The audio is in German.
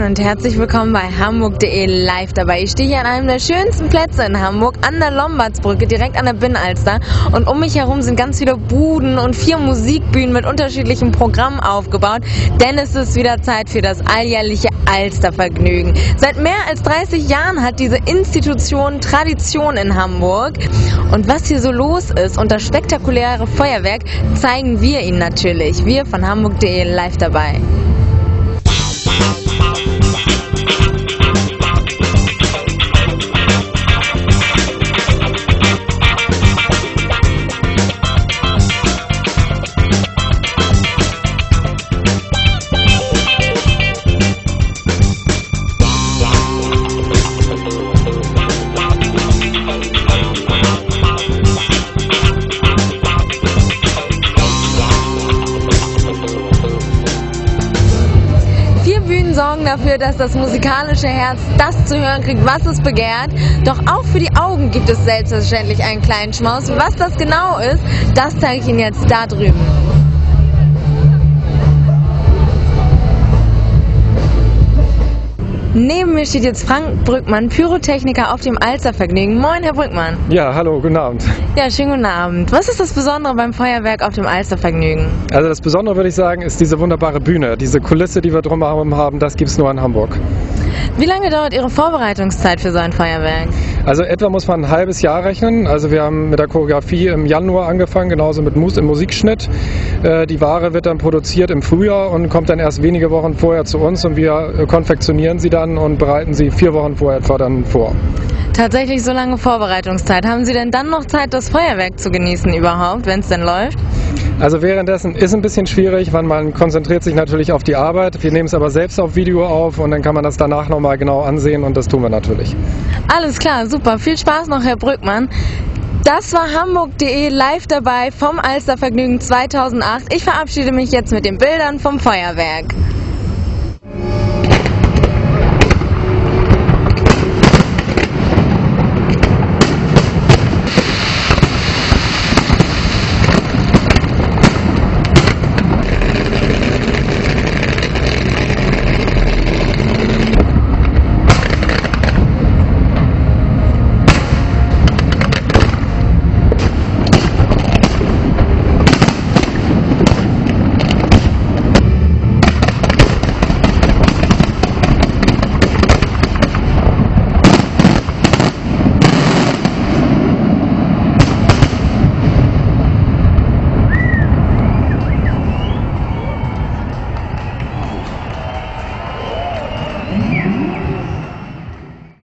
und herzlich willkommen bei Hamburg.de live dabei. Ich stehe hier an einem der schönsten Plätze in Hamburg, an der Lombardsbrücke, direkt an der Binnenalster. Und um mich herum sind ganz viele Buden und vier Musikbühnen mit unterschiedlichen Programmen aufgebaut, denn es ist wieder Zeit für das alljährliche Alstervergnügen. Seit mehr als 30 Jahren hat diese Institution Tradition in Hamburg. Und was hier so los ist und das spektakuläre Feuerwerk zeigen wir Ihnen natürlich. Wir von Hamburg.de live dabei. Sorgen dafür, dass das musikalische Herz das zu hören kriegt, was es begehrt. Doch auch für die Augen gibt es selbstverständlich einen kleinen Schmaus. Was das genau ist, das zeige ich Ihnen jetzt da drüben. Neben mir steht jetzt Frank Brückmann, Pyrotechniker auf dem Alstervergnügen. Moin, Herr Brückmann. Ja, hallo, guten Abend. Ja, schönen guten Abend. Was ist das Besondere beim Feuerwerk auf dem Alstervergnügen? Also das Besondere würde ich sagen, ist diese wunderbare Bühne. Diese Kulisse, die wir drumherum haben, das gibt es nur in Hamburg. Wie lange dauert Ihre Vorbereitungszeit für so ein Feuerwerk? Also etwa muss man ein halbes Jahr rechnen. Also wir haben mit der Choreografie im Januar angefangen, genauso mit Mus im Musikschnitt. Äh, Die Ware wird dann produziert im Frühjahr und kommt dann erst wenige Wochen vorher zu uns und wir äh, konfektionieren sie dann und bereiten sie vier Wochen vorher etwa dann vor. Tatsächlich so lange Vorbereitungszeit. Haben Sie denn dann noch Zeit, das Feuerwerk zu genießen überhaupt, wenn es denn läuft? Also währenddessen ist ein bisschen schwierig, weil man konzentriert sich natürlich auf die Arbeit. Wir nehmen es aber selbst auf Video auf und dann kann man das danach nochmal genau ansehen und das tun wir natürlich. Alles klar, super. Viel Spaß noch, Herr Brückmann. Das war Hamburg.de live dabei vom Alstervergnügen 2008. Ich verabschiede mich jetzt mit den Bildern vom Feuerwerk.